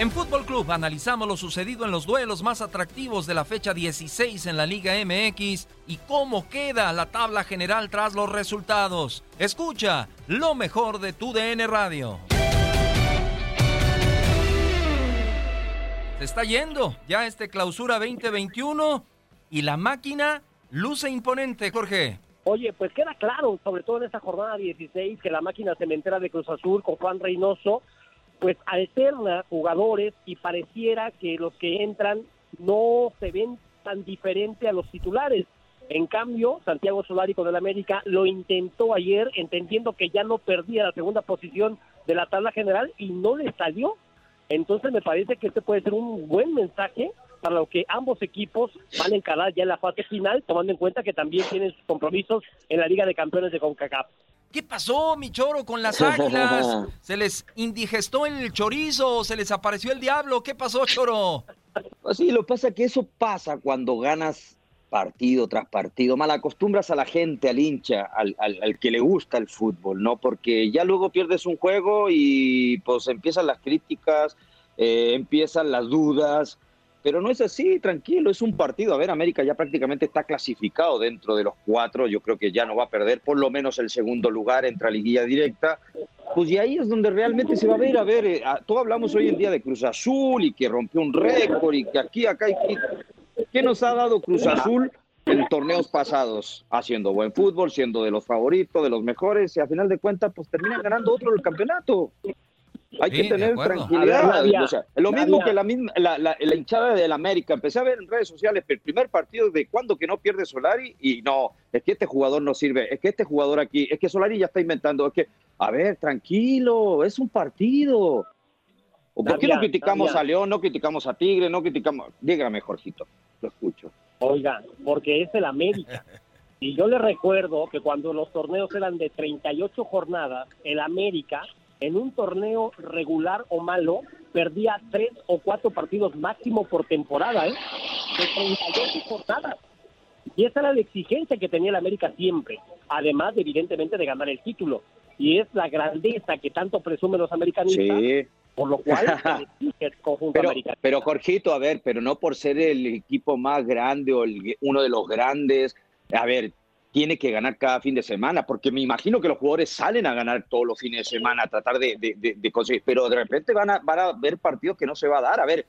En Fútbol Club analizamos lo sucedido en los duelos más atractivos de la fecha 16 en la Liga MX y cómo queda la tabla general tras los resultados. Escucha lo mejor de tu DN Radio. Se está yendo ya este clausura 2021 y la máquina luce imponente, Jorge. Oye, pues queda claro, sobre todo en esta jornada 16, que la máquina cementera de Cruz Azul con Juan Reynoso, pues alterna jugadores y pareciera que los que entran no se ven tan diferente a los titulares. En cambio, Santiago Solari con el América lo intentó ayer, entendiendo que ya no perdía la segunda posición de la tabla general y no le salió. Entonces me parece que este puede ser un buen mensaje para lo que ambos equipos van a encarar ya en la fase final, tomando en cuenta que también tienen sus compromisos en la Liga de Campeones de CONCACAF. ¿Qué pasó, mi choro, con las águilas? ¿Se les indigestó el chorizo? ¿Se les apareció el diablo? ¿Qué pasó, choro? Pues sí, lo que pasa es que eso pasa cuando ganas partido tras partido. Mal acostumbras a la gente, al hincha, al, al, al, que le gusta el fútbol, ¿no? Porque ya luego pierdes un juego y pues empiezan las críticas, eh, empiezan las dudas. Pero no es así, tranquilo, es un partido. A ver, América ya prácticamente está clasificado dentro de los cuatro. Yo creo que ya no va a perder por lo menos el segundo lugar, entra liguilla directa. Pues y ahí es donde realmente se va a ver. A ver, eh, todo hablamos hoy en día de Cruz Azul y que rompió un récord y que aquí, acá y aquí. ¿Qué nos ha dado Cruz Azul en torneos pasados? Haciendo buen fútbol, siendo de los favoritos, de los mejores, y a final de cuentas, pues terminan ganando otro el campeonato. Hay Sí, que tener tranquilidad. Ver, Rabia, o sea, lo mismo que la, misma, la, la- la hinchada del América. Empecé a ver en redes sociales el primer partido de cuando que no pierde Solari y no, es que este jugador no sirve, es que este jugador aquí, es que Solari ya está inventando, es que, a ver, tranquilo, es un partido. ¿O por qué no criticamos a León, no criticamos a Tigre, no criticamos? Dígame, Jorgito, lo escucho. Oiga, porque es el América. Y yo le recuerdo que cuando los torneos eran de 38 jornadas, el América, en un torneo regular o malo, perdía tres o cuatro partidos máximo por temporada, ¿eh? De 38 jornadas. Y esa era la exigencia que tenía el América siempre, además, evidentemente, de ganar el título. Y es la grandeza que tanto presumen los americanistas, Sí. por lo cual el conjunto Pero, americano. pero Jorgito, a ver, pero no por ser el equipo más grande o el- uno de los grandes, a ver, tiene que ganar cada fin de semana, porque me imagino que los jugadores salen a ganar todos los fines de semana, a tratar de, de- de- de conseguir, pero de repente van a, van a haber partidos que no se va a dar. A ver,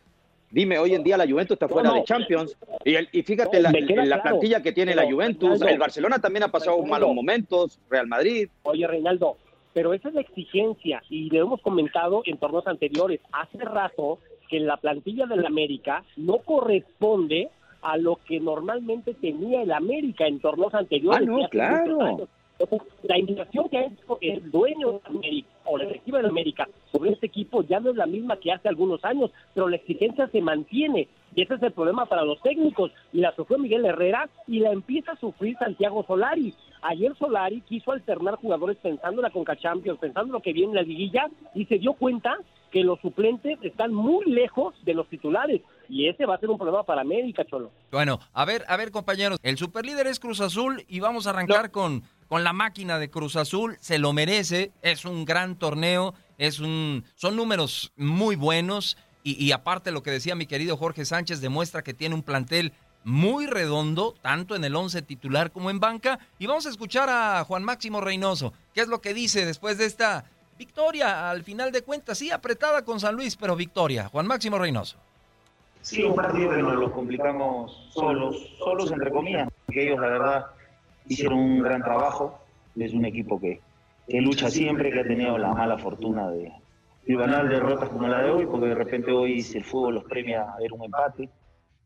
Dime, hoy en día la Juventus está fuera de Champions. Y, el, y fíjate la, la plantilla que tiene la Juventus. el Barcelona también ha pasado malos momentos. Real Madrid. Oye, Reinaldo, pero esa es la exigencia. Y lo hemos comentado en torneos anteriores. Hace rato que la plantilla del América no corresponde a lo que normalmente tenía el América en torneos anteriores. Ah, no, claro. La indignación que ha hecho el dueño de América o la directiva de América sobre este equipo ya no es la misma que hace algunos años, pero la exigencia se mantiene y ese es el problema para los técnicos. Y la sufrió Miguel Herrera y la empieza a sufrir Santiago Solari. Ayer Solari quiso alternar jugadores pensando en la Conca Champions, pensando en lo que viene en la liguilla y se dio cuenta que los suplentes están muy lejos de los titulares y ese va a ser un problema para América, Cholo. Bueno, a ver, a ver, compañeros, el superlíder es Cruz Azul y vamos a arrancar con con la máquina de Cruz Azul, se lo merece, es un gran torneo, es un, son números muy buenos y, aparte lo que decía mi querido Jorge Sánchez demuestra que tiene un plantel muy redondo, tanto en el 11 titular como en banca. Y vamos a escuchar a Juan Máximo Reynoso, qué es lo que dice después de esta victoria, al final de cuentas, sí, apretada con San Luis, pero victoria. Juan Máximo Reynoso. Sí, un partido que nos lo complicamos solos, solos entre comillas, que ellos la verdad hicieron un gran trabajo. Es un equipo que, que lucha siempre, que ha tenido la mala fortuna de, ganar derrotas como la de hoy, porque de repente hoy el fútbol los premia a ver un empate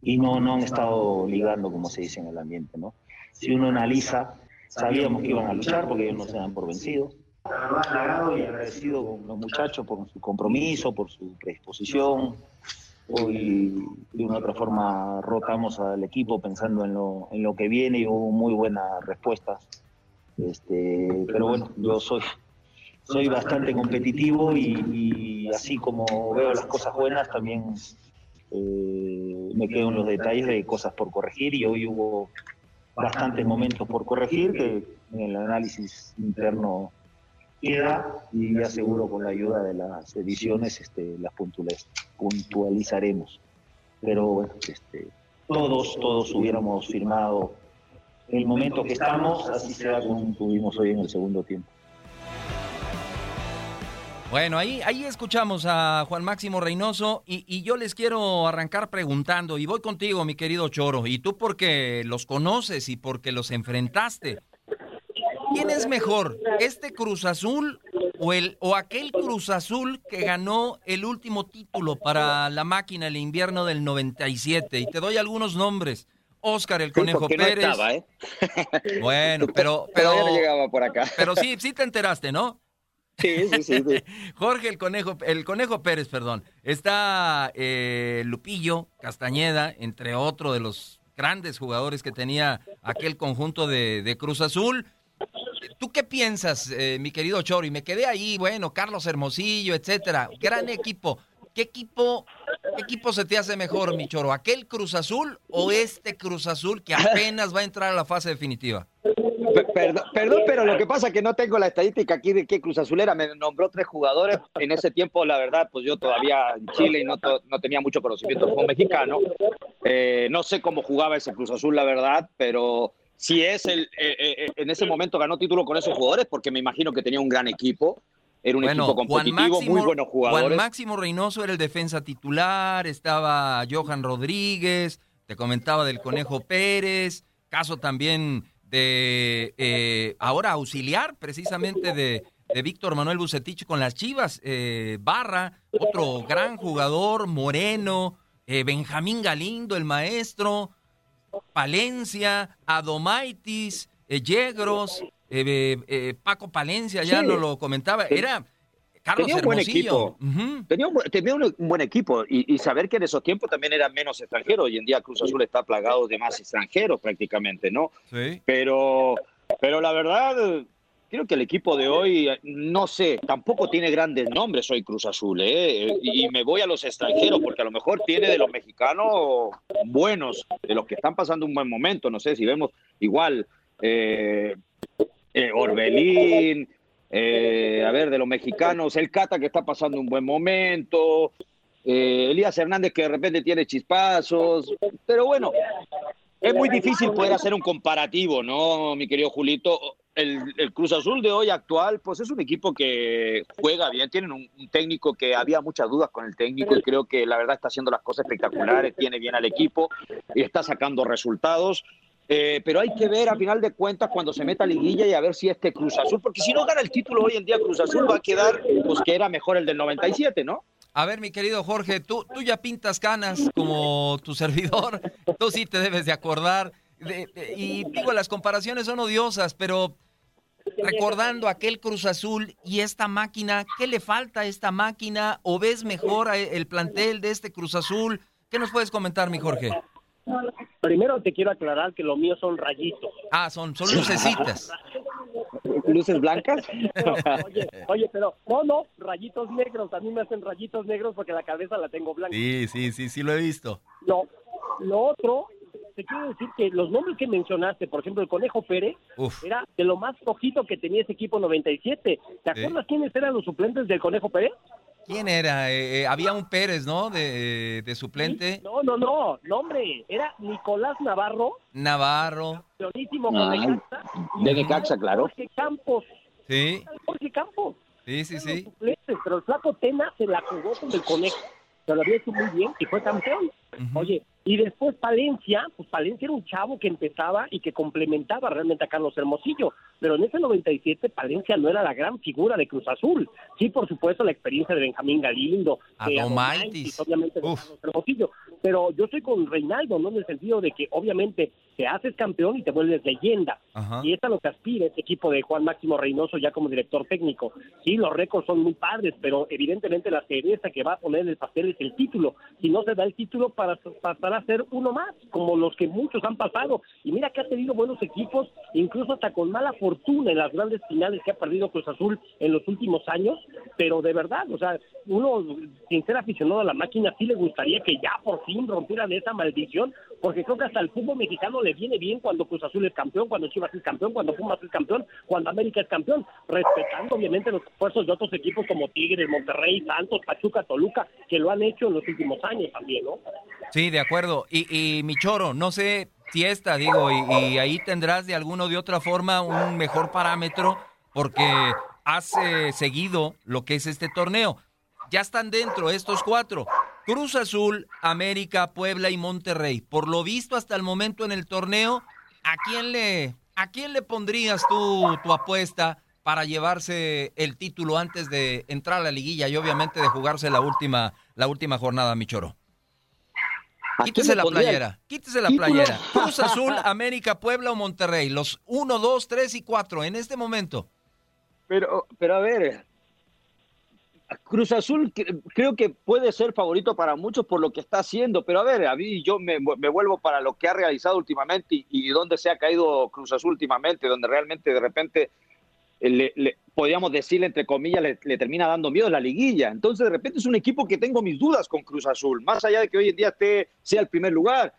y no, no han estado ligando, como se dice en el ambiente. ¿no? Si uno analiza, sabíamos que iban a luchar porque ellos no se dan por vencidos. La verdad, y agradecido con los muchachos por su compromiso, por su predisposición, Hoy de una otra forma rotamos al equipo pensando en lo, en lo que viene y hubo muy buenas respuestas. Este, pero bueno, yo soy, soy bastante competitivo y, así como veo las cosas buenas, también eh, me quedo en los detalles de cosas por corregir y hoy hubo bastantes momentos por corregir que en el análisis interno queda y ya seguro con la ayuda de las ediciones este, las puntualizaremos. Pero bueno, este, todos, todos hubiéramos firmado el momento que estamos, así sea como tuvimos hoy en el segundo tiempo. Bueno, ahí, ahí escuchamos a Juan Máximo Reynoso y, y, yo les quiero arrancar preguntando, y voy contigo, mi querido Choro, y tú porque los conoces y porque los enfrentaste. ¿Quién es mejor, este Cruz Azul o, el, o aquel Cruz Azul que ganó el último título para la máquina el invierno del 97? Y te doy algunos nombres. Oscar el Conejo Pérez. ¿eh? Bueno, pero pero llegaba por acá. Pero sí, sí te enteraste, ¿no? Sí, sí, sí. Jorge el Conejo, el Conejo Pérez, perdón. Está eh, Lupillo Castañeda, entre otros de los grandes jugadores que tenía aquel conjunto de, de Cruz Azul. ¿Tú qué piensas, eh, mi querido Chori? Me quedé ahí, bueno, Carlos Hermosillo, etcétera. Gran equipo. ¿Qué equipo, qué equipo se te hace mejor, mi Choro? ¿Aquel Cruz Azul o este Cruz Azul que apenas va a entrar a la fase definitiva? Perdón, perdón, pero lo que pasa es que no tengo la estadística aquí de qué Cruz Azulera me nombró tres jugadores. En ese tiempo, la verdad, pues yo todavía en Chile y no, no tenía mucho conocimiento como mexicano. Eh, no sé cómo jugaba ese Cruz Azul, la verdad, pero si es el, eh, eh, eh, en ese momento ganó título con esos jugadores, porque me imagino que tenía un gran equipo. Era un equipo competitivo, muy buenos jugadores. Juan Máximo Reynoso era el defensa titular, estaba Johan Rodríguez, te comentaba del Conejo Pérez, caso también de ahora auxiliar precisamente de, de Víctor Manuel Bucetich con las Chivas, Barra, otro gran jugador, Moreno, Benjamín Galindo, el maestro, Palencia, Adomaitis, eh, Yegros, eh, eh, Paco Palencia, ya no lo comentaba, era Carlos tenía un buen equipo. tenía, un, buen equipo y, saber que en esos tiempos también era menos extranjero. Hoy en día Cruz Azul está plagado de más extranjeros prácticamente, ¿no? Sí. Pero, pero la verdad, creo que el equipo de hoy, no sé, tampoco tiene grandes nombres hoy Cruz Azul, ¿eh? Y me voy a los extranjeros, porque a lo mejor tiene de los mexicanos buenos, de los que están pasando un buen momento, no sé si vemos igual eh, eh, Orbelín, a ver, de los mexicanos, el Cata que está pasando un buen momento, Elías Hernández que de repente tiene chispazos, pero bueno, Es muy difícil poder hacer un comparativo, ¿no, mi querido Julito? El, el, Cruz Azul de hoy actual, pues es un equipo que juega bien, tienen un, un, técnico que había muchas dudas con el técnico y creo que la verdad está haciendo las cosas espectaculares, tiene bien al equipo y está sacando resultados. Eh, pero hay que ver a final de cuentas cuando se meta a liguilla y a ver si este Cruz Azul, porque si no gana el título hoy en día Cruz Azul va a quedar pues que era mejor el del 97, ¿no? A ver, mi querido Jorge, tú, tú ya pintas canas como tu servidor, tú sí te debes de acordar. Y digo, las comparaciones son odiosas, pero recordando aquel Cruz Azul y esta máquina, ¿qué le falta a esta máquina? ¿O ves mejor el plantel de este Cruz Azul? ¿Qué nos puedes comentar, mi Jorge? Primero te quiero aclarar que lo mío son rayitos. Ah, son, son lucecitas. ¿Luces blancas? oye, oye, pero no, no, rayitos negros. A mí me hacen rayitos negros porque la cabeza la tengo blanca. Sí, sí, sí, sí lo he visto. No, lo otro, te quiero decir que los nombres que mencionaste, por ejemplo, el Conejo Pérez, Uf. era de lo más flojito que tenía ese equipo 97. ¿Te acuerdas quiénes eran los suplentes del Conejo Pérez? ¿Quién era? Eh, eh, había un Pérez, ¿no? De, de suplente. Sí, no, no, no, no, hombre, era Nicolás Navarro. Navarro. Campeonísimo con Necaxa. De Necaxa, claro. Jorge Campos. Sí. Jorge Campos. Sí, sí, sí. Suplentes, pero el flaco Tena se la jugó con el Conejo. Se lo había hecho muy bien y fue campeón. Uh -huh. Oye, y después Palencia, pues Palencia era un chavo que empezaba y que complementaba realmente a Carlos Hermosillo, pero en ese 97 Palencia no era la gran figura de Cruz Azul. Sí, por supuesto, la experiencia de Benjamín Galindo, de Adomaitis, obviamente de Carlos Hermosillo, pero yo estoy con Reinaldo, ¿no? En el sentido de que obviamente te haces campeón y te vuelves leyenda. Ajá. Y es a lo que aspira este equipo de Juan Máximo Reynoso ya como director técnico. Sí, los récords son muy padres, pero evidentemente la cereza que va a poner en el pastel es el título. Si no se da el título, para pasar a ser uno más, como los que muchos han pasado. Y mira que ha tenido buenos equipos, incluso hasta con mala fortuna en las grandes finales que ha perdido Cruz Azul en los últimos años, pero de verdad, o sea, uno, sin ser aficionado a la máquina, sí le gustaría que ya por fin rompieran esa maldición, porque creo que hasta el fútbol mexicano le viene bien cuando Cruz Azul es campeón, cuando Chivas es campeón, cuando Pumas es campeón, cuando América es campeón, respetando obviamente los esfuerzos de otros equipos como Tigres, Monterrey, Santos, Pachuca, Toluca, que lo han hecho en los últimos años también, ¿no? Sí, de acuerdo. Y, y mi choro, no sé si esta, digo, y, y, ahí tendrás de alguna o de otra forma un mejor parámetro porque has eh, seguido lo que es este torneo. Ya están dentro estos cuatro. Cruz Azul, América, Puebla y Monterrey. Por lo visto hasta el momento en el torneo, ¿a quién le, a quién le pondrías tú tu apuesta para llevarse el título antes de entrar a la liguilla y obviamente de jugarse la última, la última jornada, mi choro? Quítese la playera, quítese la playera. Cruz Azul, América, Puebla o Monterrey. Los 1, 2, 3 y 4 en este momento. Pero, pero a ver, Cruz Azul creo que puede ser favorito para muchos por lo que está haciendo, pero a ver, a mí yo me, me vuelvo para lo que ha realizado últimamente y, y dónde se ha caído Cruz Azul últimamente, donde realmente de repente le, le, podríamos decirle, entre comillas, le, le, termina dando miedo la liguilla. Entonces, de repente es un equipo que tengo mis dudas con Cruz Azul, más allá de que hoy en día esté, sea el primer lugar.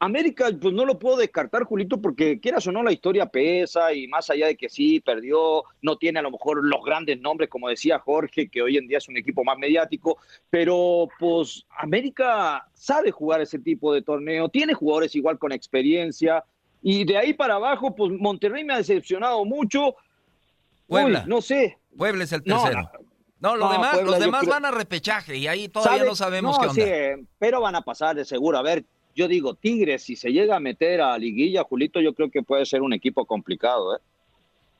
América, pues no lo puedo descartar, Julito, porque quieras o no, la historia pesa y más allá de que sí, perdió, no tiene a lo mejor los grandes nombres, como decía Jorge, que hoy en día es un equipo más mediático, pero pues América sabe jugar ese tipo de torneo, tiene jugadores igual con experiencia y de ahí para abajo, pues Monterrey me ha decepcionado mucho, Puebla. Uy, no sé. Puebla es el tercero. No, no, demás, Puebla, los demás creo... van a repechaje y ahí todavía ¿Sabe? no sabemos no, qué onda. Sí, pero van a pasar de seguro. A ver, yo digo, Tigres, si se llega a meter a liguilla, Julito, yo creo que puede ser un equipo complicado, ¿eh?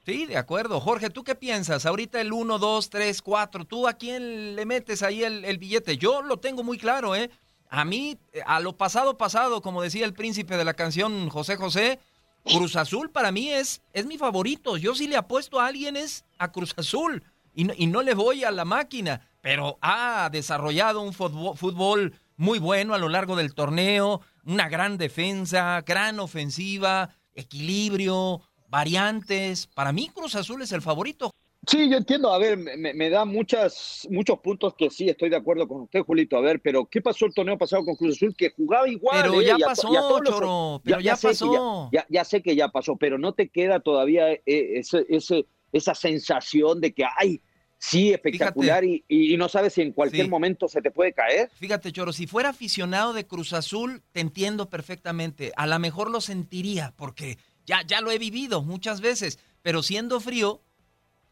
Sí, de acuerdo. Jorge, ¿tú qué piensas? Ahorita el 1, 2, 3, 4, ¿tú a quién le metes ahí el, billete? Yo lo tengo muy claro, ¿eh? A mí, a lo pasado, pasado, como decía el príncipe de la canción José José, Cruz Azul para mí es, es mi favorito. Yo sí le apuesto a alguien es a Cruz Azul y no, y no le voy a la máquina, pero ha desarrollado un fútbol, muy bueno a lo largo del torneo, una gran defensa, gran ofensiva, equilibrio, variantes. Para mí Cruz Azul es el favorito. Sí, yo entiendo. A ver, me, me, da muchas, muchos puntos que sí estoy de acuerdo con usted, Julito. A ver, pero ¿qué pasó el torneo pasado con Cruz Azul? Que jugaba igual. Pero eh, ya pasó, a los, pero ya, ya pasó. Ya, ya, sé que ya pasó, pero no te queda todavía eh, ese, ese, esa sensación de que, ay, sí espectacular y, y, no sabes si en cualquier momento se te puede caer. Fíjate, Choro, si fuera aficionado de Cruz Azul, te entiendo perfectamente. A lo mejor lo sentiría, porque ya, ya lo he vivido muchas veces, pero siendo frío,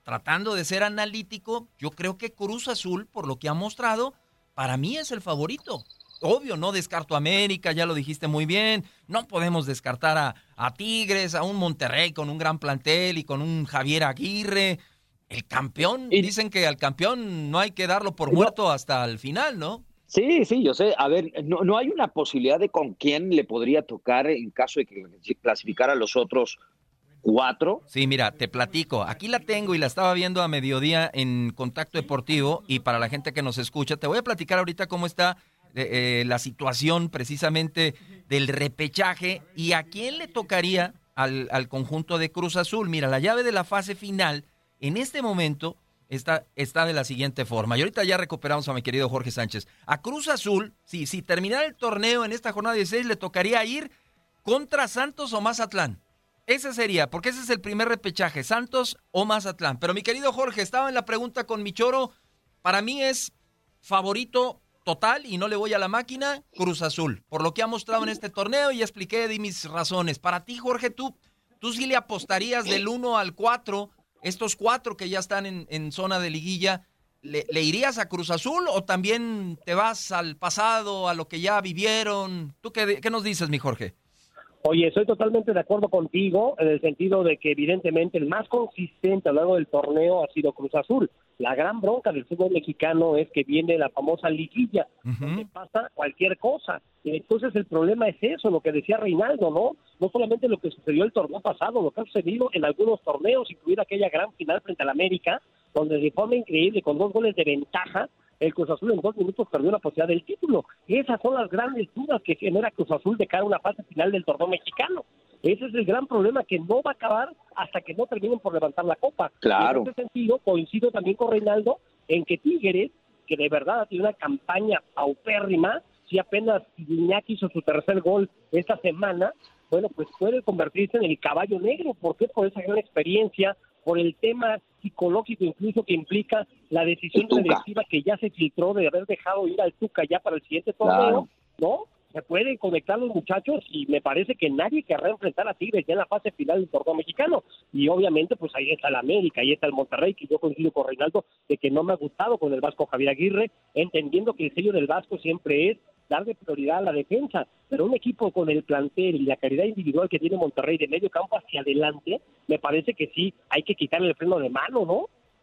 tratando de ser analítico, yo creo que Cruz Azul, por lo que ha mostrado, para mí es el favorito. Obvio, no descarto a América, ya lo dijiste muy bien. No podemos descartar a, a, Tigres, a un Monterrey con un gran plantel y con un Javier Aguirre. El campeón, dicen que al campeón no hay que darlo por muerto hasta el final, ¿no? Sí, sí, yo sé. A ver, no, no hay una posibilidad de con quién le podría tocar en caso de que clasificara a los otros cuatro. Sí, mira, te platico. Aquí la tengo y la estaba viendo a mediodía en Contacto Deportivo y para la gente que nos escucha, te voy a platicar ahorita cómo está eh, eh, la situación precisamente del repechaje y a quién le tocaría al, al, conjunto de Cruz Azul. Mira, la llave de la fase final en este momento está, está de la siguiente forma. Y ahorita ya recuperamos a mi querido Jorge Sánchez. A Cruz Azul, sí, si terminara el torneo en esta jornada 16, le tocaría ir contra Santos o Mazatlán. Ese sería, porque ese es el primer repechaje, Santos o Mazatlán. Pero mi querido Jorge, estaba en la pregunta con Michoro. Para mí es favorito total y no le voy a la máquina, Cruz Azul. Por lo que ha mostrado en este torneo y expliqué de mis razones. Para ti, Jorge, tú, tú sí le apostarías del 1 al 4, estos cuatro que ya están en, zona de liguilla. ¿Le, ¿Le, irías a Cruz Azul o también te vas al pasado, a lo que ya vivieron? ¿Tú qué, qué nos dices, mi Jorge? Oye, estoy totalmente de acuerdo contigo en el sentido de que evidentemente el más consistente a lo largo del torneo ha sido Cruz Azul. La gran bronca del fútbol mexicano es que viene la famosa liguilla, donde pasa cualquier cosa. Y entonces el problema es eso, lo que decía Reinaldo, ¿no? No solamente lo que sucedió el torneo pasado, lo que ha sucedido en algunos torneos, incluida aquella gran final frente al América, donde de forma increíble, con dos goles de ventaja, el Cruz Azul en dos minutos perdió la posibilidad del título. Esas son las grandes dudas que genera Cruz Azul de cara a una fase final del torneo mexicano. Ese es el gran problema que no va a acabar hasta que no terminen por levantar la copa. Claro. En ese sentido, coincido también con Reinaldo en que Tigres, que de verdad tiene una campaña paupérrima, si apenas Iñaki hizo su tercer gol esta semana, bueno, pues puede convertirse en el caballo negro. ¿Por qué? Por esa gran experiencia, por el tema psicológico incluso que implica la decisión directiva que ya se filtró de haber dejado ir al Tuca ya para el siguiente torneo, ¿no? Se pueden conectar los muchachos y me parece que nadie querrá enfrentar a Tigres ya en la fase final del torneo mexicano. Y obviamente, pues ahí está el América, ahí está el Monterrey, que yo coincido con Reinaldo de que no me ha gustado con el Vasco Javier Aguirre, entendiendo que el sello del Vasco siempre es darle prioridad a la defensa, pero un equipo con el plantel y la calidad individual que tiene Monterrey de medio campo hacia adelante, me parece que sí hay que quitarle el freno de mano, ¿no?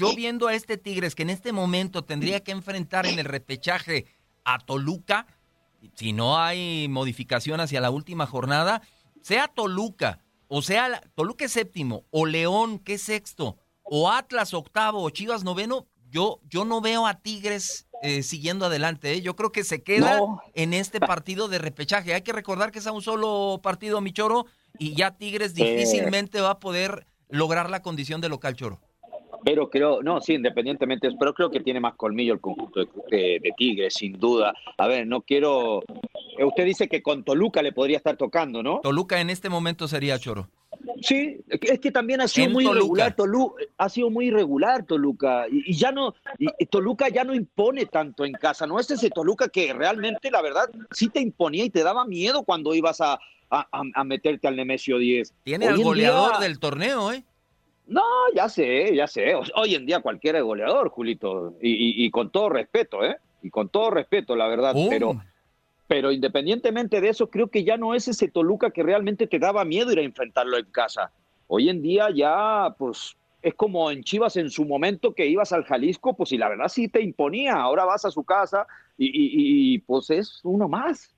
Yo viendo a este Tigres que en este momento tendría que enfrentar en el repechaje a Toluca, si no hay modificación hacia la última jornada, sea Toluca, o sea Toluca es séptimo, o León que es sexto, o Atlas octavo, o Chivas noveno, yo, yo no veo a Tigres eh, siguiendo adelante. ¿eh? Yo creo que se queda no. en este partido de repechaje. Hay que recordar que es a un solo partido, Michoro, y ya Tigres difícilmente va a poder lograr la condición de local choro. Pero creo, no, sí, independientemente, pero creo que tiene más colmillo el conjunto de, de, Tigres, sin duda. A ver, no quiero. eh, Usted dice que con Toluca le podría estar tocando, ¿no? Toluca en este momento sería Choro. Sí, es que también ha sido En muy Toluca. irregular Toluca, ha sido muy irregular Toluca y, y ya no y, Toluca ya no impone tanto en casa, no es ese Toluca que realmente la verdad sí te imponía y te daba miedo cuando ibas a, a, a- meterte al Nemesio 10. Tiene Hoy en goleador día- del torneo, ¿eh? No, ya sé, ya sé. Hoy en día cualquiera es goleador, Julito, y, y- y con todo respeto, ¿eh? Y con todo respeto, la verdad, ¡Pum! pero pero independientemente de eso, creo que ya no es ese Toluca que realmente te daba miedo ir a enfrentarlo en casa. Hoy en día ya, pues, es como en Chivas en su momento que ibas al Jalisco, pues, y la verdad sí te imponía. Ahora vas a su casa y, y- y, pues es uno más.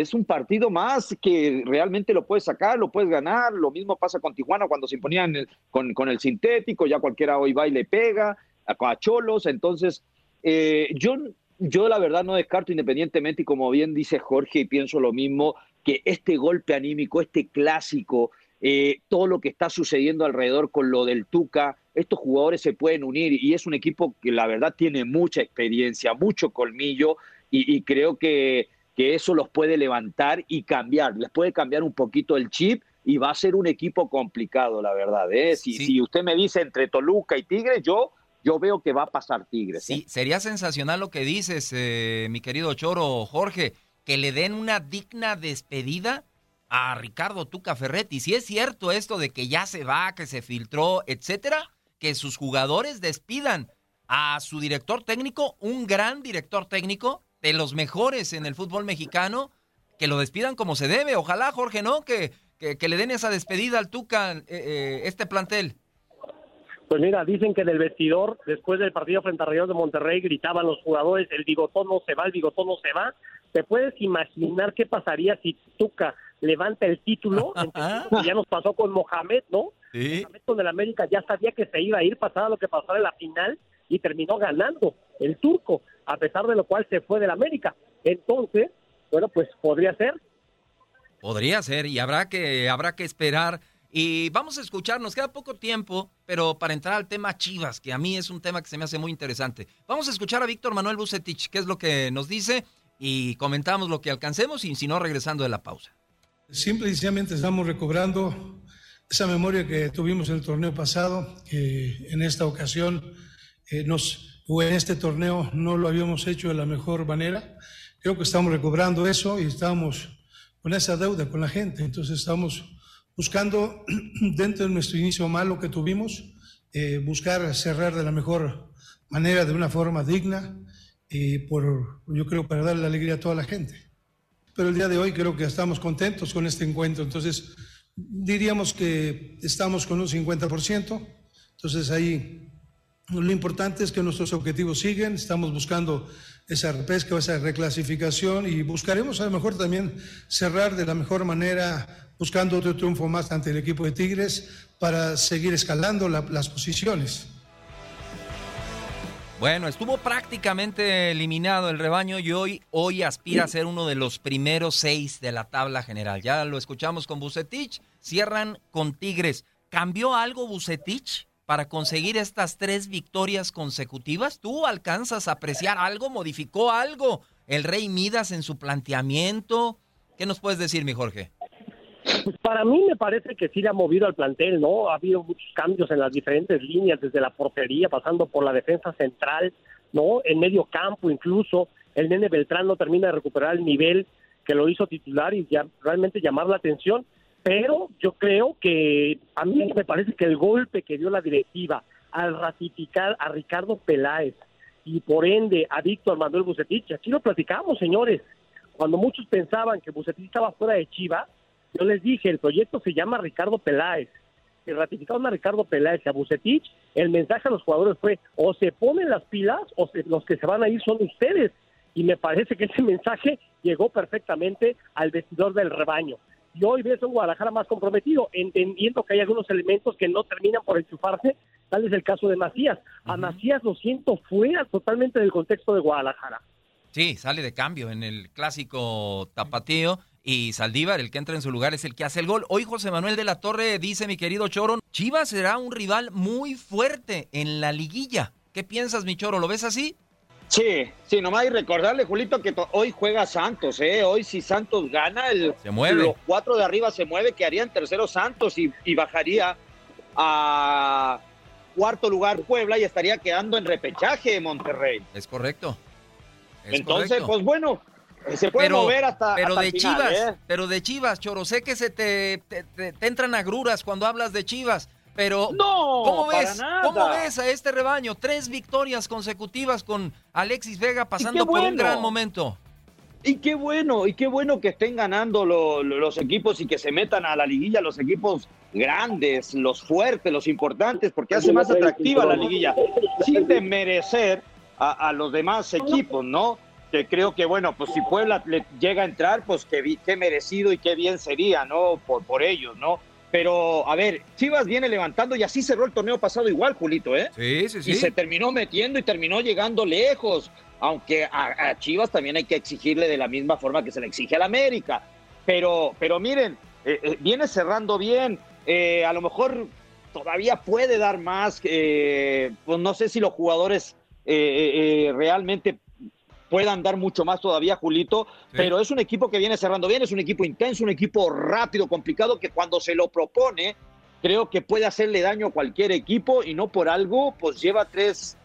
Es un partido más que realmente lo puedes sacar, lo puedes ganar. Lo mismo pasa con Tijuana cuando se imponían con, con el sintético, ya cualquiera hoy va y le pega a, Cholos. Entonces, eh, yo, yo la verdad no descarto independientemente, y como bien dice Jorge, y pienso lo mismo, que este golpe anímico, este clásico, eh, todo lo que está sucediendo alrededor con lo del Tuca, estos jugadores se pueden unir y es un equipo que la verdad tiene mucha experiencia, mucho colmillo y creo que, que eso los puede levantar y cambiar, les puede cambiar un poquito el chip y va a ser un equipo complicado, la verdad. ¿eh? Si, si usted me dice entre Toluca y Tigres, yo, yo veo que va a pasar Tigres. ¿eh? Sí, sería sensacional lo que dices, eh, mi querido Choro Jorge, que le den una digna despedida a Ricardo Tuca Ferretti. Si es cierto esto de que ya se va, que se filtró, etcétera, que sus jugadores despidan a su director técnico, un gran director técnico, de los mejores en el fútbol mexicano, que lo despidan como se debe. Ojalá, Jorge, ¿no? Que, que, que le den esa despedida al Tuca, eh, eh, este plantel. Pues mira, dicen que en el vestidor, después del partido frente a Rayados de Monterrey, gritaban los jugadores, el bigotón no se va, el bigotón no se va. ¿Te puedes imaginar qué pasaría si Tuca levanta el título? Que ya nos pasó con Mohamed, ¿no? Mohamed con el América ya sabía que se iba a ir, pasada lo que pasara en la final, y terminó ganando el turco, a pesar de lo cual se fue del América. Entonces, bueno, pues podría ser. Podría ser y habrá que habrá que esperar y vamos a escuchar, nos queda poco tiempo, pero para entrar al tema Chivas, que a mí es un tema que se me hace muy interesante. Vamos a escuchar a Víctor Manuel Bucetich, qué es lo que nos dice y comentamos lo que alcancemos y si no regresando de la pausa. Simple y sencillamente estamos recobrando esa memoria que tuvimos en el torneo pasado, que en esta ocasión eh, nos, o en este torneo no lo habíamos hecho de la mejor manera. Creo que estamos recobrando eso y estamos con esa deuda con la gente. Entonces estamos buscando, dentro de nuestro inicio malo que tuvimos, eh, buscar cerrar de la mejor manera, de una forma digna, y por, yo creo para darle alegría a toda la gente pero el día de hoy creo que estamos contentos con este encuentro. Entonces, diríamos que estamos con un 50%. Entonces, ahí lo importante es que nuestros objetivos siguen. Estamos buscando esa repesca, esa reclasificación y buscaremos a lo mejor también cerrar de la mejor manera, buscando otro triunfo más ante el equipo de Tigres para seguir escalando la- las posiciones. Bueno, estuvo prácticamente eliminado el rebaño y hoy, hoy aspira a ser uno de los primeros seis de la tabla general. Ya lo escuchamos con Bucetich, cierran con Tigres. ¿Cambió algo Bucetich para conseguir estas tres victorias consecutivas? ¿Tú alcanzas a apreciar algo? ¿Modificó algo el Rey Midas en su planteamiento? ¿Qué nos puedes decir, mi Jorge? Pues para mí me parece que sí le ha movido al plantel, ¿no? Ha habido muchos cambios en las diferentes líneas, desde la portería, pasando por la defensa central, ¿no? En medio campo incluso. El nene Beltrán no termina de recuperar el nivel que lo hizo titular y ya realmente llamar la atención. Pero yo creo que a mí me parece que el golpe que dio la directiva al ratificar a Ricardo Peláez y por ende a Víctor Manuel Bucetich, aquí lo platicamos, señores, cuando muchos pensaban que Bucetich estaba fuera de Chivas, yo les dije, el proyecto se llama Ricardo Peláez. Si ratificaron a Ricardo Peláez y a Bucetich, el mensaje a los jugadores fue o se ponen las pilas o se- los que se van a ir son ustedes. Y me parece que ese mensaje llegó perfectamente al vestidor del rebaño. Y hoy ves a un Guadalajara más comprometido, entendiendo que hay algunos elementos que no terminan por enchufarse, tal es el caso de Macías. A Macías lo siento fuera totalmente del contexto de Guadalajara. Sí, sale de cambio en el clásico tapatío y Saldívar, el que entra en su lugar, es el que hace el gol. Hoy José Manuel de la Torre dice, mi querido Choro, Chivas será un rival muy fuerte en la liguilla. ¿Qué piensas, mi Choro? ¿Lo ves así? Sí, sí, nomás y recordarle, Julito, que hoy juega Santos, ¿eh? Hoy si Santos gana, el, se mueve. los cuatro de arriba se mueve, quedaría en tercero Santos y, bajaría a cuarto lugar Puebla y estaría quedando en repechaje Monterrey. Es correcto. Entonces, pues bueno, se puede mover hasta. Pero hasta de final, Chivas, ¿eh? pero de Chivas, Choro, sé que se te, te, te- te entran agruras cuando hablas de Chivas. Pero, No, ¿cómo ves? ¿Cómo ves a este rebaño? Tres victorias consecutivas con Alexis Vega pasando por un gran momento. Y qué bueno, y qué bueno que estén ganando lo- lo- los equipos y que se metan a la liguilla los equipos grandes, los fuertes, los importantes, porque hace más atractiva la liguilla, sin desmerecer a, a los demás equipos, ¿no? Que creo que, bueno, pues si Puebla le llega a entrar, pues qué, qué merecido y qué bien sería, ¿no? Por, por ellos, ¿no? Pero, a ver, Chivas viene levantando y así cerró el torneo pasado igual, Julito, ¿eh? Sí, sí, sí. Y se terminó metiendo y terminó llegando lejos. Aunque a, a Chivas también hay que exigirle de la misma forma que se le exige al América. Pero, pero miren, eh, eh, viene cerrando bien. Eh, a lo mejor todavía puede dar más. eh, pues no sé si los jugadores realmente puedan dar mucho más todavía, Julito, pero es un equipo que viene cerrando bien, es un equipo intenso, un equipo rápido, complicado, que cuando se lo propone, creo que puede hacerle daño a cualquier equipo y no por algo, pues lleva tres.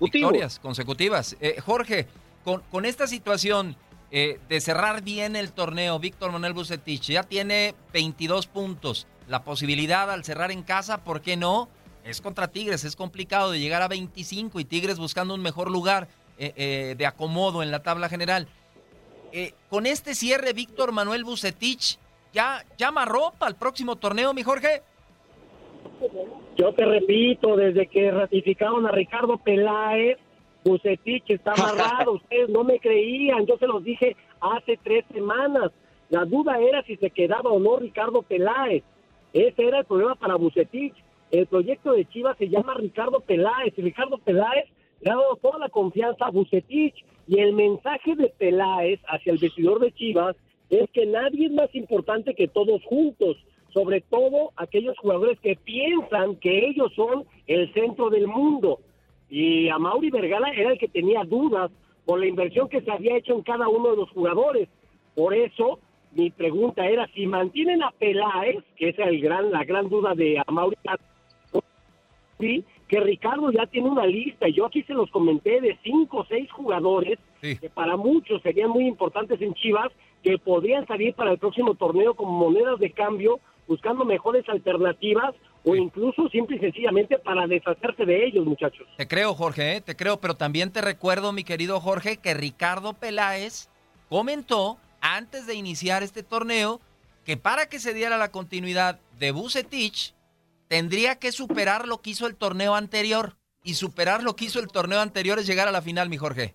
Victorias consecutivas. Eh, Jorge, con, con esta situación eh, de cerrar bien el torneo, Víctor Manuel Bucetich ya tiene 22 puntos. La posibilidad al cerrar en casa, ¿por qué no? Es contra Tigres, es complicado de llegar a 25 y Tigres buscando un mejor lugar eh, eh, de acomodo en la tabla general. Eh, con este cierre, Víctor Manuel Bucetich ya, amarró para el próximo torneo, mi Jorge. Yo te repito, desde que ratificaron a Ricardo Peláez, Bucetich está amarrado. Ustedes no me creían, yo se los dije hace tres semanas. La duda era si se quedaba o no Ricardo Peláez. Ese era el problema para Bucetich. El proyecto de Chivas se llama Ricardo Peláez y Ricardo Peláez le ha dado toda la confianza a Bucetich. Y el mensaje de Peláez hacia el vestidor de Chivas es que nadie es más importante que todos juntos sobre todo aquellos jugadores que piensan que ellos son el centro del mundo. Y a Mauri Vergara era el que tenía dudas por la inversión que se había hecho en cada uno de los jugadores. Por eso, mi pregunta era, si mantienen a Peláez, que es el gran, la gran duda de Mauri, sí, que Ricardo ya tiene una lista, y yo aquí se los comenté, de cinco o seis jugadores que para muchos serían muy importantes en Chivas, que podrían salir para el próximo torneo como monedas de cambio, buscando mejores alternativas o incluso simple y sencillamente para deshacerse de ellos, muchachos. Te creo, Jorge, ¿eh? te creo, pero también te recuerdo, mi querido Jorge, que Ricardo Peláez comentó antes de iniciar este torneo que para que se diera la continuidad de Bucetich, tendría que superar lo que hizo el torneo anterior. Y superar lo que hizo el torneo anterior es llegar a la final, mi Jorge.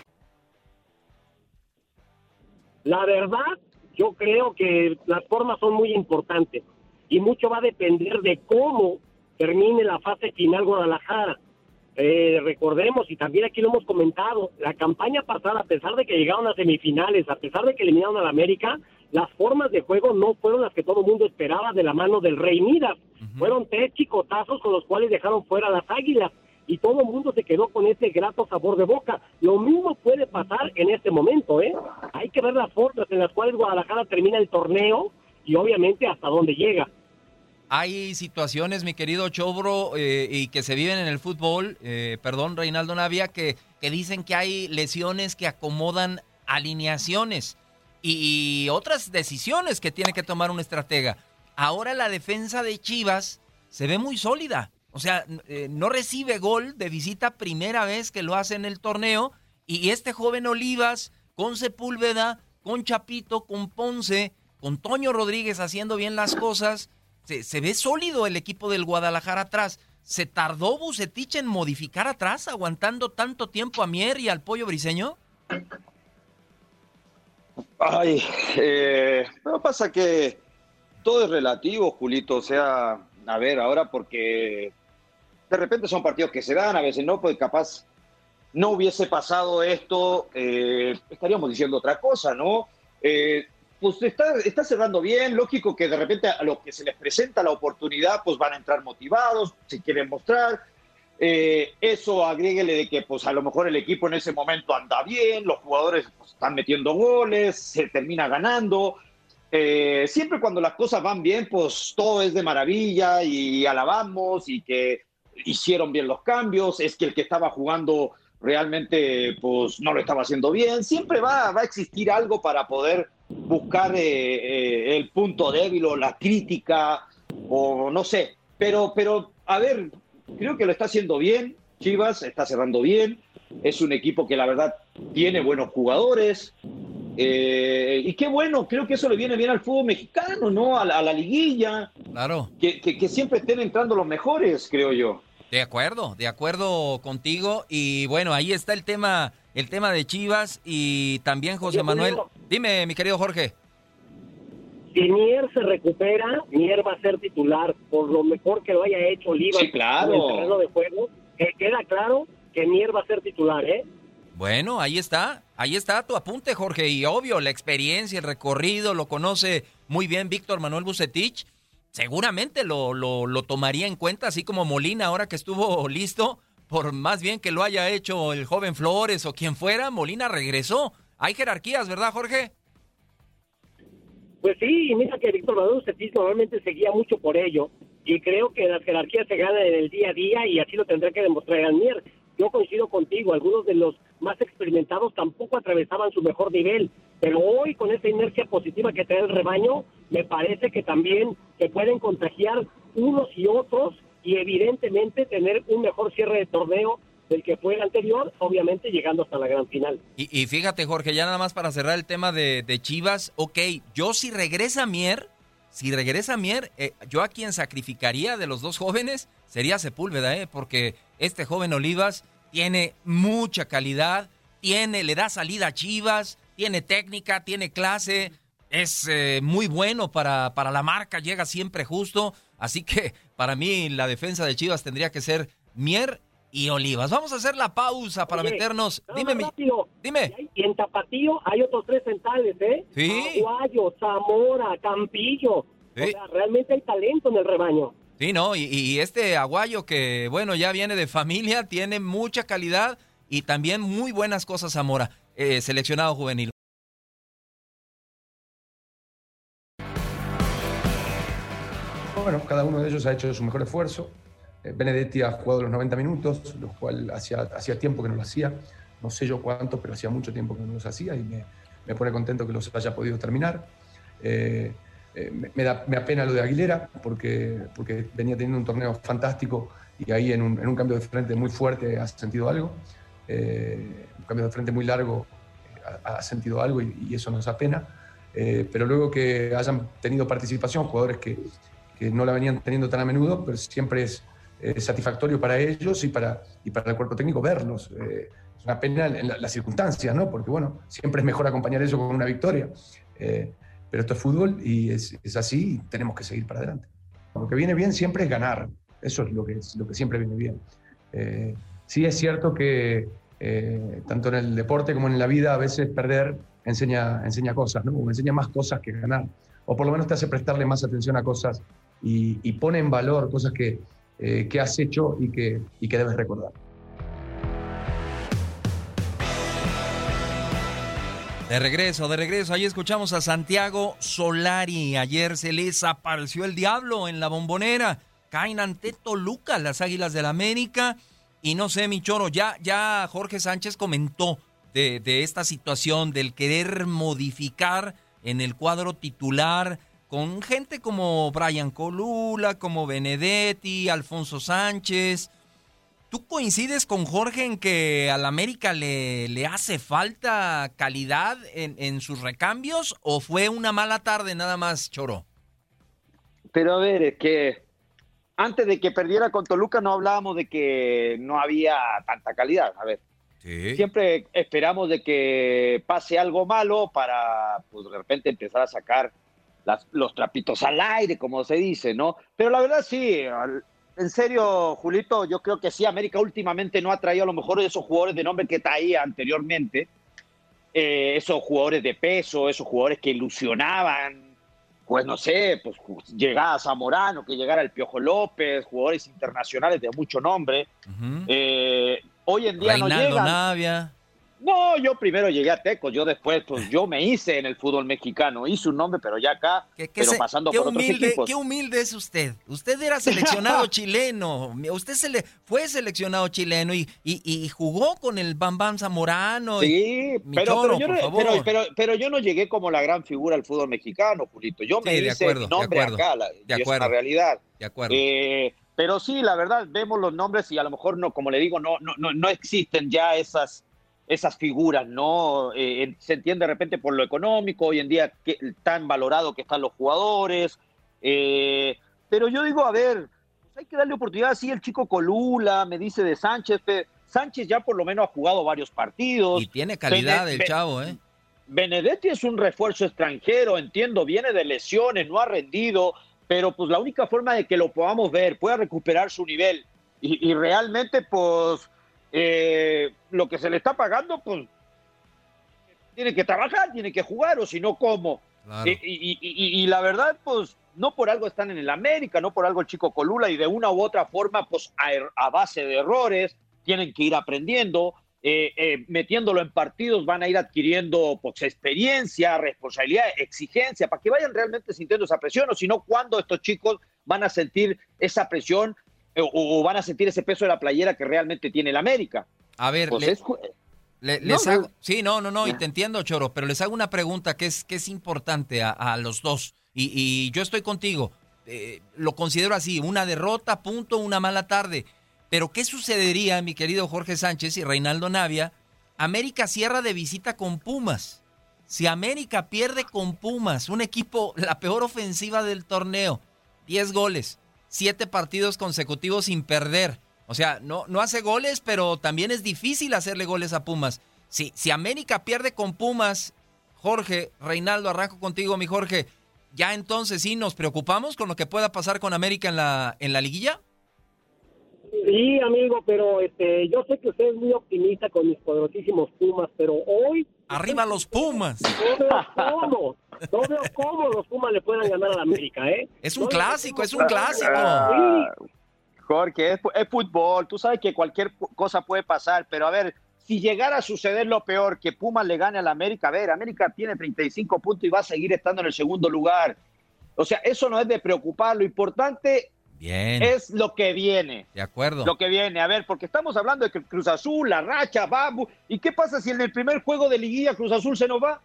La verdad, yo creo que las formas son muy importantes. y mucho va a depender de cómo termine la fase final Guadalajara. Eh, recordemos, y también aquí lo hemos comentado, la campaña pasada, a pesar de que llegaron a semifinales, a pesar de que eliminaron a la América, las formas de juego no fueron las que todo el mundo esperaba de la mano del Rey Midas. Fueron tres chicotazos con los cuales dejaron fuera a las águilas y todo el mundo se quedó con ese grato sabor de boca. Lo mismo puede pasar en este momento, ¿eh? Hay que ver las formas en las cuales Guadalajara termina el torneo y obviamente hasta dónde llega. Hay situaciones, mi querido Chobro, eh, y que se viven en el fútbol, eh, perdón, Reinaldo Navia, que, que dicen que hay lesiones que acomodan alineaciones y, otras decisiones que tiene que tomar un estratega. Ahora la defensa de Chivas se ve muy sólida. O sea, eh, no recibe gol de visita primera vez que lo hace en el torneo. Y este joven Olivas, con Sepúlveda, con Chapito, con Ponce, con Toño Rodríguez haciendo bien las cosas, se, ve sólido el equipo del Guadalajara atrás. ¿Se tardó Bucetich en modificar atrás, aguantando tanto tiempo a Mier y al Pollo Briseño? Ay, eh, pasa que todo es relativo, Julito. O sea, a ver, ahora porque de repente son partidos que se dan, a veces no, pues capaz no hubiese pasado esto, eh, estaríamos diciendo otra cosa, ¿no? Eh, pues está, está cerrando bien, lógico que de repente a los que se les presenta la oportunidad, pues van a entrar motivados, si quieren mostrar. Eh, eso agréguele de que pues a lo mejor el equipo en ese momento anda bien, los jugadores pues, están metiendo goles, se termina ganando. Siempre cuando las cosas van bien, pues todo es de maravilla y alabamos y que hicieron bien los cambios, es que el que estaba jugando realmente pues no lo estaba haciendo bien. Siempre va, va a existir algo para poder buscar eh, eh, el punto débil o la crítica o no sé. Pero, pero, a ver, creo que lo está haciendo bien. Chivas está cerrando bien. Es un equipo que la verdad tiene buenos jugadores. Eh, y qué bueno, creo que eso le viene bien al fútbol mexicano, ¿no? A la, liguilla. Claro. Que, que siempre estén entrando los mejores, creo yo. De acuerdo, de acuerdo contigo. Y bueno, ahí está el tema, el tema de Chivas y también José Manuel. Dime, mi querido Jorge. Si Mier se recupera, Mier va a ser titular, por lo mejor que lo haya hecho Oliva sí, claro. en el terreno de juego. Que queda claro que Mier va a ser titular, ¿eh? Bueno, ahí está, ahí está tu apunte, Jorge. Y obvio, la experiencia, el recorrido, lo conoce muy bien Víctor Manuel Bucetich seguramente lo, lo, tomaría en cuenta, así como Molina ahora que estuvo listo, por más bien que lo haya hecho el joven Flores o quien fuera, Molina regresó. Hay jerarquías, ¿verdad, Jorge? Pues sí, mira que Víctor Manuel Cetis normalmente seguía mucho por ello y creo que las jerarquías se ganan en el día a día y así lo tendrá que demostrar Mier. Yo coincido contigo, algunos de los más experimentados tampoco atravesaban su mejor nivel, pero hoy con esa inercia positiva que trae el rebaño, me parece que también se pueden contagiar unos y otros y evidentemente tener un mejor cierre de torneo del que fue el anterior, obviamente llegando hasta la gran final. Y, fíjate Jorge, ya nada más para cerrar el tema de, Chivas, ok, yo si regresa Mier, si regresa Mier, eh, yo a quien sacrificaría de los dos jóvenes sería Sepúlveda, ¿eh? porque este joven Olivas tiene mucha calidad, tiene, le da salida a Chivas, tiene técnica, tiene clase, es eh, muy bueno para, para la marca, llega siempre justo. Así que para mí la defensa de Chivas tendría que ser Mier y Olivas. Vamos a hacer la pausa para meternos. dime, dime. Y en Tapatío hay otros tres centrales, ¿eh? Sí. Aguayo, Zamora, Campillo. O sea, realmente hay talento en el rebaño. Sí, ¿no? Y, este Aguayo que, bueno, ya viene de familia, tiene mucha calidad y también muy buenas cosas Zamora, eh, seleccionado juvenil. Bueno, cada uno de ellos ha hecho su mejor esfuerzo. Eh, Benedetti ha jugado los 90 minutos, lo cual hacía, hacía tiempo que no lo hacía. No sé yo cuánto, pero hacía mucho tiempo que no los hacía y me, pone contento que los haya podido terminar. Eh, eh, me, da, me apena lo de Aguilera, porque, porque venía teniendo un torneo fantástico y ahí en un, en un cambio de frente muy fuerte ha sentido algo. Eh, un cambio de frente muy largo eh, ha, sentido algo y, eso nos apena. pero luego que hayan tenido participación, jugadores que, que, no la venían teniendo tan a menudo, pero siempre es, satisfactorio para ellos y para, y para el cuerpo técnico verlos. es una pena en, las circunstancias, ¿no? Porque bueno, siempre es mejor acompañar eso con una victoria pero esto es fútbol y es, así y tenemos que seguir para adelante. Lo que viene bien siempre es ganar. Eso es lo que, lo que siempre viene bien. Eh, sí es cierto que eh, tanto en el deporte como en la vida a veces perder enseña, enseña cosas, ¿no? Enseña más cosas que ganar. O por lo menos te hace prestarle más atención a cosas y, y pone en valor cosas que, eh, que has hecho y que, y que debes recordar. De regreso, de regreso. Ahí escuchamos a Santiago Solari. Ayer se les apareció el diablo en la bombonera. Caen ante Toluca las Águilas del América. Y no sé, mi choro, ya, ya Jorge Sánchez comentó de, de esta situación del querer modificar en el cuadro titular con gente como Brian Colula, como Benedetti, Alfonso Sánchez. ¿Tú coincides con Jorge en que al América le, le hace falta calidad en, en, sus recambios o fue una mala tarde nada más, Choro? Pero a ver, es que antes de que perdiera con Toluca no hablábamos de que no había tanta calidad. A ver, sí. siempre esperamos de que pase algo malo para pues, de repente empezar a sacar las, los trapitos al aire, como se dice, ¿no? Pero la verdad sí, en serio, Julito, yo creo que sí, América últimamente no ha traído a lo mejor esos jugadores de nombre que traía anteriormente, eh, esos jugadores de peso, esos jugadores que ilusionaban, pues no sé, pues llegara Zamorano, que llegara el Piojo López, jugadores internacionales de mucho nombre. Uh -huh. eh, hoy en día Reinaldo no llegan. Navia. No, yo primero llegué a Tecos, yo después, pues yo me hice en el fútbol mexicano, hice un nombre, pero ya acá, ¿Qué, qué pero pasando qué por humilde, otros equipos. Qué humilde es usted. Usted era seleccionado chileno. Usted se le, fue seleccionado chileno y, y, y, jugó con el Bam Bam Zamorano. Sí, y, pero, pero, yo no, pero, pero, pero, yo no llegué como la gran figura al fútbol mexicano, Julito. Yo me sí, hice acuerdo, nombre acuerdo, acá, la, de acuerdo, es una realidad. De acuerdo. Eh, pero sí, la verdad, vemos los nombres y a lo mejor no, como le digo, no, no, no, no existen ya esas esas figuras, ¿no? Eh, se entiende de repente por lo económico, hoy en día que, tan valorado que están los jugadores, eh, pero yo digo, a ver, pues hay que darle oportunidad, sí, el chico Colula, me dice de Sánchez, Sánchez ya por lo menos ha jugado varios partidos. Y tiene calidad Bene, el chavo, ¿eh? Benedetti es un refuerzo extranjero, entiendo, viene de lesiones, no ha rendido, pero pues la única forma de que lo podamos ver, pueda recuperar su nivel y, y realmente pues eh, lo que se le está pagando, pues tiene que trabajar, tiene que jugar, o si no, ¿cómo? Claro. Y, y, y, y, la verdad, pues no por algo están en el América, no por algo el chico Colula, y de una u otra forma, pues a, er, a base de errores, tienen que ir aprendiendo. Eh, eh, metiéndolo en partidos van a ir adquiriendo pues, experiencia, responsabilidad, exigencia, para que vayan realmente sintiendo esa presión, o si no, ¿cuándo estos chicos van a sentir esa presión o, o, van a sentir ese peso de la playera que realmente tiene el América. A ver, pues le, es, le, les hago, no. sí, no, no, no, y te entiendo, Choro, pero les hago una pregunta que es, que es importante a, a los dos, y, y, yo estoy contigo, eh, lo considero así, una derrota, punto, una mala tarde, pero ¿qué sucedería, mi querido Jorge Sánchez y Reinaldo Navia? América cierra de visita con Pumas. Si América pierde con Pumas, un equipo, la peor ofensiva del torneo, 10 goles, siete partidos consecutivos sin perder. O sea, no, no hace goles, pero también es difícil hacerle goles a Pumas. Si, si América pierde con Pumas, Jorge, Reinaldo, arranco contigo, mi Jorge. ¿Ya entonces sí nos preocupamos con lo que pueda pasar con América en la, en la liguilla? Sí, amigo, pero este, yo sé que usted es muy optimista con mis poderosísimos Pumas, pero hoy... ¡Arriba los Pumas! No veo cómo, no veo cómo los Pumas le puedan ganar a la América, ¿eh? Es un no clásico, es un clásico. Ah, Jorge, es, es, fútbol, tú sabes que cualquier cosa puede pasar, pero a ver, si llegara a suceder lo peor, que Pumas le gane a la América, a ver, América tiene 35 puntos y va a seguir estando en el segundo lugar. O sea, eso no es de preocupar, lo importante Bien. Es lo que viene. De acuerdo. Lo que viene. A ver, porque estamos hablando de que Cruz Azul, la racha, Babu. ¿Y qué pasa si en el primer juego de liguilla Cruz Azul se nos va?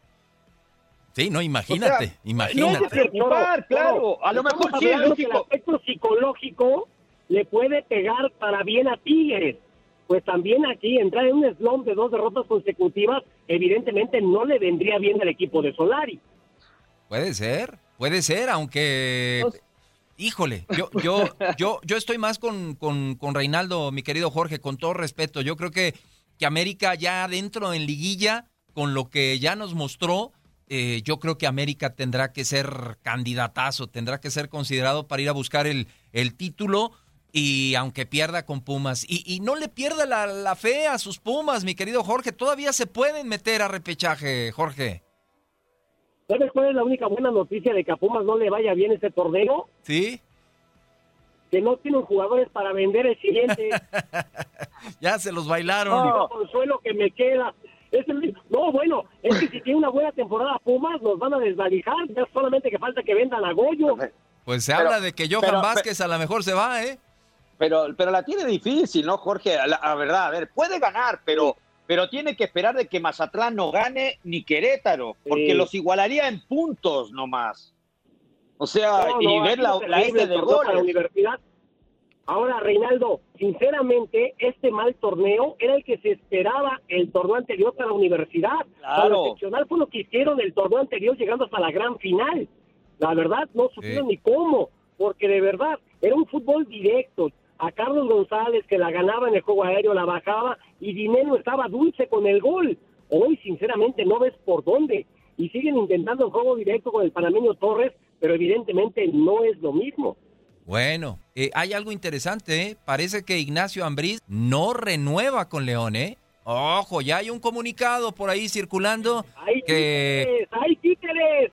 Sí, no, imagínate, o sea, imagínate. No hay que preocupar, claro. A lo mejor sí lógico. el aspecto psicológico le puede pegar para bien a Tigres. Pues también aquí entrar en un slump de dos derrotas consecutivas, evidentemente no le vendría bien al equipo de Solari. Puede ser, puede ser, aunque Híjole, yo, yo, yo, yo estoy más con, con, con, Reinaldo, mi querido Jorge, con todo respeto. Yo creo que, que América ya adentro en liguilla, con lo que ya nos mostró, eh, yo creo que América tendrá que ser candidatazo, tendrá que ser considerado para ir a buscar el, el título y aunque pierda con Pumas. Y, no le pierda la, fe a sus Pumas, mi querido Jorge. Todavía se pueden meter a repechaje, Jorge. ¿Sabes cuál es la única buena noticia de que a Pumas no le vaya bien este torneo? Sí. Que no tienen jugadores para vender el siguiente. ya se los bailaron. No, consuelo que me queda. no, bueno, es que si tiene una buena temporada Pumas, nos van a desvalijar. Ya solamente que falta que vendan a Goyo. Pues se habla de que Johan Vázquez a lo mejor se va, ¿eh? Pero, pero la tiene difícil, ¿no, Jorge? La, verdad, a ver, puede ganar, pero, pero tiene que esperar de que Mazatlán no gane ni Querétaro, porque los igualaría en puntos nomás. O sea, y ver la, la este de goles. La universidad. Ahora, Reinaldo, sinceramente, este mal torneo era el que se esperaba el torneo anterior para la universidad. Claro. Lo excepcional fue lo que hicieron el torneo anterior llegando hasta la gran final. La verdad, no supieron ni cómo, porque de verdad, era un fútbol directo a Carlos González que la ganaba en el juego aéreo, la bajaba y Dinero estaba dulce con el gol. Hoy, sinceramente, no ves por dónde. Y siguen intentando el juego directo con el panameño Torres, pero evidentemente no es lo mismo. Bueno, eh, hay algo interesante, ¿eh? Parece que Ignacio Ambriz no renueva con León, ¿eh? Ojo, ya hay un comunicado por ahí circulando ¡Hay que... Títeres, ¡Hay títeres!